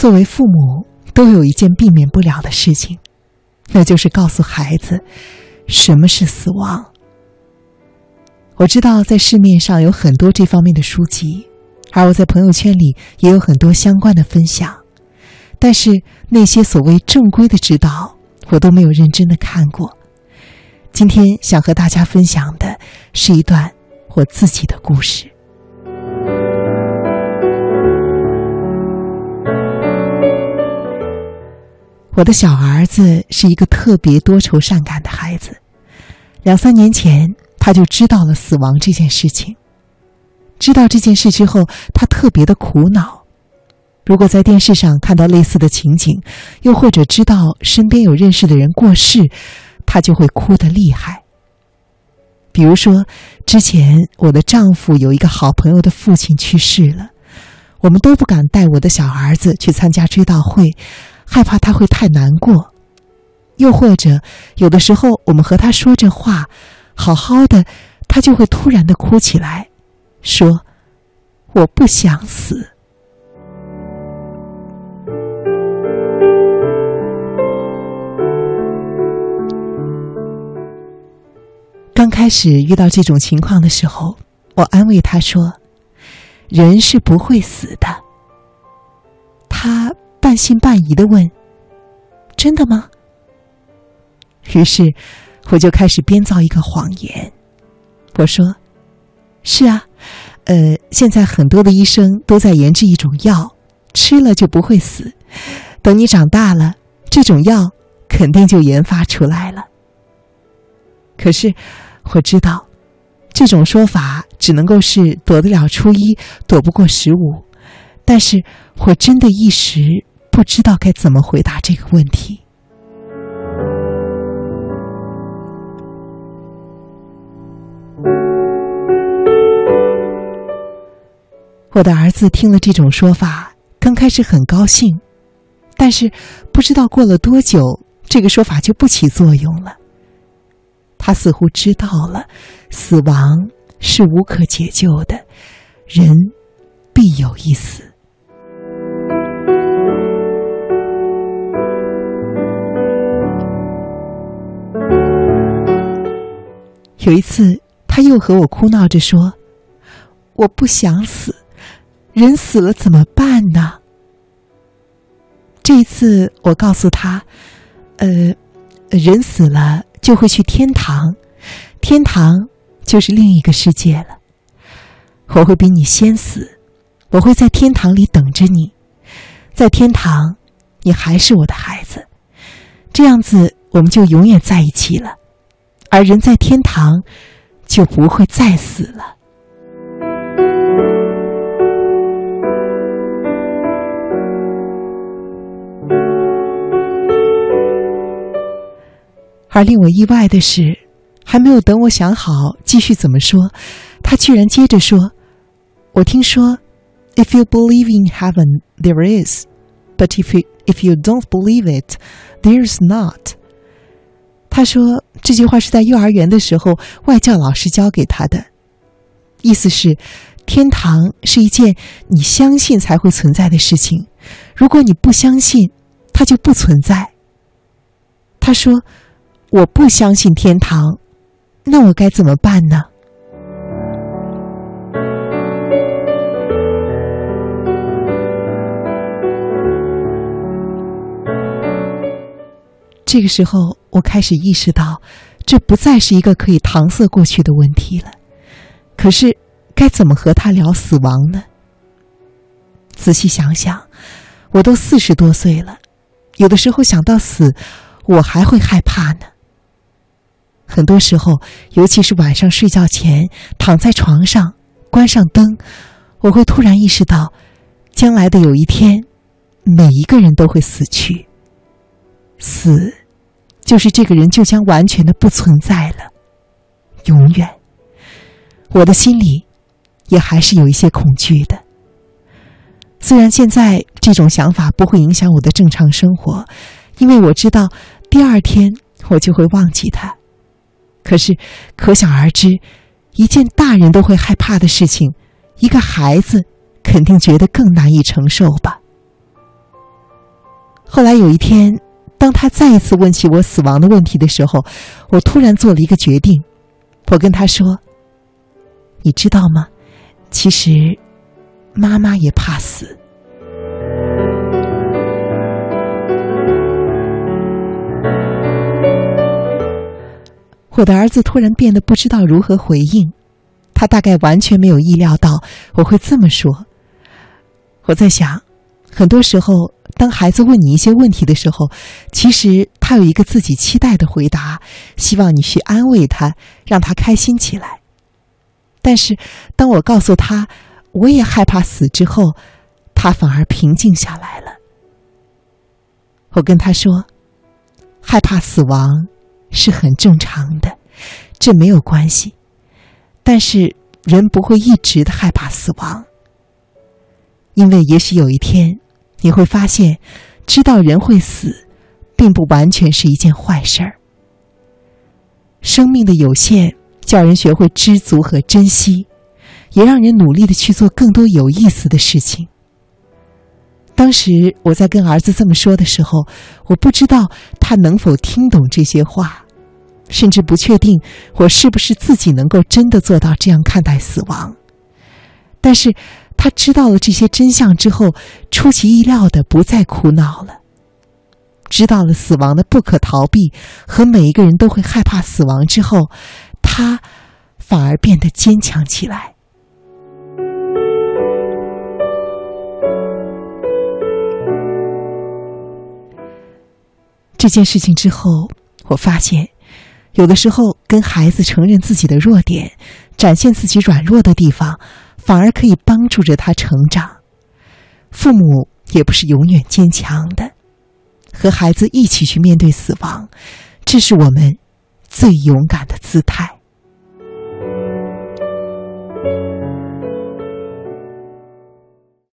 作为父母，都有一件避免不了的事情，那就是告诉孩子什么是死亡。我知道在市面上有很多这方面的书籍，而我在朋友圈里也有很多相关的分享，但是那些所谓正规的指导，我都没有认真的看过。今天想和大家分享的是一段我自己的故事。我的小儿子是一个特别多愁善感的孩子，两三年前。他就知道了死亡这件事情。知道这件事之后，他特别的苦恼。如果在电视上看到类似的情景，又或者知道身边有认识的人过世，他就会哭得厉害。比如说，之前我的丈夫有一个好朋友的父亲去世了，我们都不敢带我的小儿子去参加追悼会，害怕他会太难过。又或者，有的时候我们和他说着话。好好的，他就会突然的哭起来，说：“我不想死。”刚开始遇到这种情况的时候，我安慰他说：“人是不会死的。”他半信半疑的问：“真的吗？”于是。我就开始编造一个谎言，我说：“是啊，呃，现在很多的医生都在研制一种药，吃了就不会死。等你长大了，这种药肯定就研发出来了。”可是我知道，这种说法只能够是躲得了初一，躲不过十五。但是我真的一时不知道该怎么回答这个问题。我的儿子听了这种说法，刚开始很高兴，但是不知道过了多久，这个说法就不起作用了。他似乎知道了，死亡是无可解救的，人必有一死。有一次，他又和我哭闹着说：“我不想死。”人死了怎么办呢？这一次我告诉他，呃，人死了就会去天堂，天堂就是另一个世界了。我会比你先死，我会在天堂里等着你，在天堂，你还是我的孩子，这样子我们就永远在一起了，而人在天堂就不会再死了。而令我意外的是，还没有等我想好继续怎么说，他居然接着说：“我听说，if you believe in heaven, there is; but if you if you don't believe it, there's not。”他说这句话是在幼儿园的时候外教老师教给他的，意思是，天堂是一件你相信才会存在的事情，如果你不相信，它就不存在。他说。我不相信天堂，那我该怎么办呢？这个时候，我开始意识到，这不再是一个可以搪塞过去的问题了。可是，该怎么和他聊死亡呢？仔细想想，我都四十多岁了，有的时候想到死，我还会害怕呢。很多时候，尤其是晚上睡觉前，躺在床上，关上灯，我会突然意识到，将来的有一天，每一个人都会死去。死，就是这个人就将完全的不存在了，永远。我的心里，也还是有一些恐惧的。虽然现在这种想法不会影响我的正常生活，因为我知道第二天我就会忘记他。可是，可想而知，一件大人都会害怕的事情，一个孩子肯定觉得更难以承受吧。后来有一天，当他再一次问起我死亡的问题的时候，我突然做了一个决定。我跟他说：“你知道吗？其实，妈妈也怕死。”我的儿子突然变得不知道如何回应，他大概完全没有意料到我会这么说。我在想，很多时候，当孩子问你一些问题的时候，其实他有一个自己期待的回答，希望你去安慰他，让他开心起来。但是，当我告诉他我也害怕死之后，他反而平静下来了。我跟他说：“害怕死亡。”是很正常的，这没有关系。但是人不会一直的害怕死亡，因为也许有一天你会发现，知道人会死，并不完全是一件坏事儿。生命的有限，叫人学会知足和珍惜，也让人努力的去做更多有意思的事情。当时我在跟儿子这么说的时候，我不知道他能否听懂这些话，甚至不确定我是不是自己能够真的做到这样看待死亡。但是他知道了这些真相之后，出其意料的不再苦恼了。知道了死亡的不可逃避和每一个人都会害怕死亡之后，他反而变得坚强起来。这件事情之后，我发现，有的时候跟孩子承认自己的弱点，展现自己软弱的地方，反而可以帮助着他成长。父母也不是永远坚强的，和孩子一起去面对死亡，这是我们最勇敢的姿态。